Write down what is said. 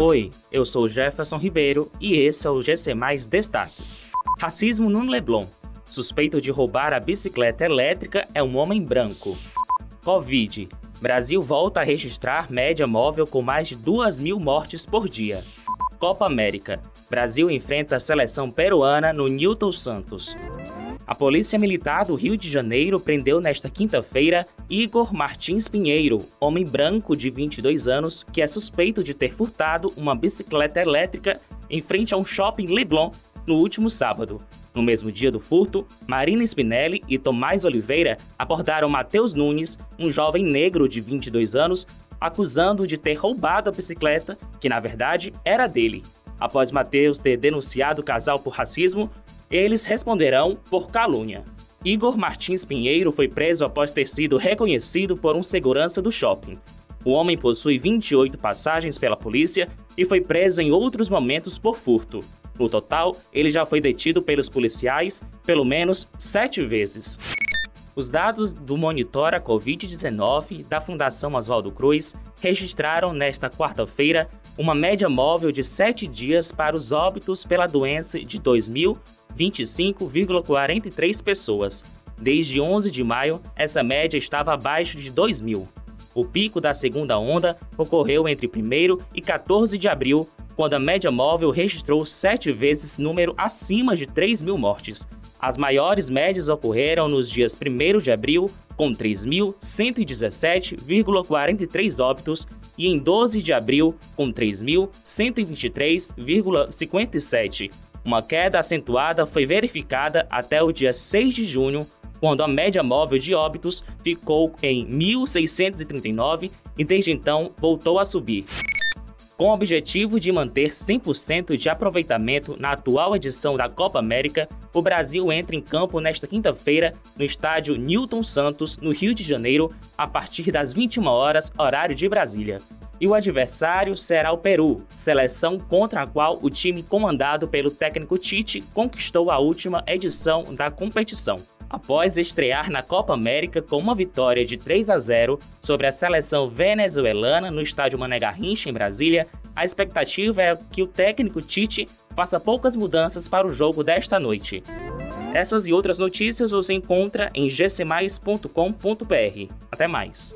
Oi, eu sou Jefferson Ribeiro e esse é o GC Mais Destaques. Racismo no Leblon. Suspeito de roubar a bicicleta elétrica é um homem branco. Covid. Brasil volta a registrar média móvel com mais de 2 mil mortes por dia. Copa América. Brasil enfrenta a seleção peruana no Newton Santos. A Polícia Militar do Rio de Janeiro prendeu nesta quinta-feira Igor Martins Pinheiro, homem branco de 22 anos que é suspeito de ter furtado uma bicicleta elétrica em frente a um shopping Leblon no último sábado. No mesmo dia do furto, Marina Spinelli e Tomás Oliveira abordaram Matheus Nunes, um jovem negro de 22 anos, acusando de ter roubado a bicicleta, que na verdade era dele. Após Matheus ter denunciado o casal por racismo, eles responderão por calúnia. Igor Martins Pinheiro foi preso após ter sido reconhecido por um segurança do shopping. O homem possui 28 passagens pela polícia e foi preso em outros momentos por furto. No total, ele já foi detido pelos policiais pelo menos sete vezes. Os dados do Monitora Covid-19 da Fundação Oswaldo Cruz registraram nesta quarta-feira uma média móvel de sete dias para os óbitos pela doença de 2.025,43 pessoas. Desde 11 de maio, essa média estava abaixo de 2 mil. O pico da segunda onda ocorreu entre 1 e 14 de abril, quando a média móvel registrou sete vezes número acima de 3 mil mortes. As maiores médias ocorreram nos dias 1 de abril, com 3.117,43 óbitos, e em 12 de abril, com 3.123,57. Uma queda acentuada foi verificada até o dia 6 de junho, quando a média móvel de óbitos ficou em 1.639 e desde então voltou a subir. Com o objetivo de manter 100% de aproveitamento na atual edição da Copa América, o Brasil entra em campo nesta quinta-feira no estádio Newton Santos, no Rio de Janeiro, a partir das 21 horas, horário de Brasília. E o adversário será o Peru, seleção contra a qual o time comandado pelo técnico Tite conquistou a última edição da competição após estrear na Copa América com uma vitória de 3 a 0 sobre a seleção venezuelana no estádio Mané Garrincha, em Brasília, a expectativa é que o técnico Tite faça poucas mudanças para o jogo desta noite. Essas e outras notícias você encontra em gcmais.com.br. Até mais!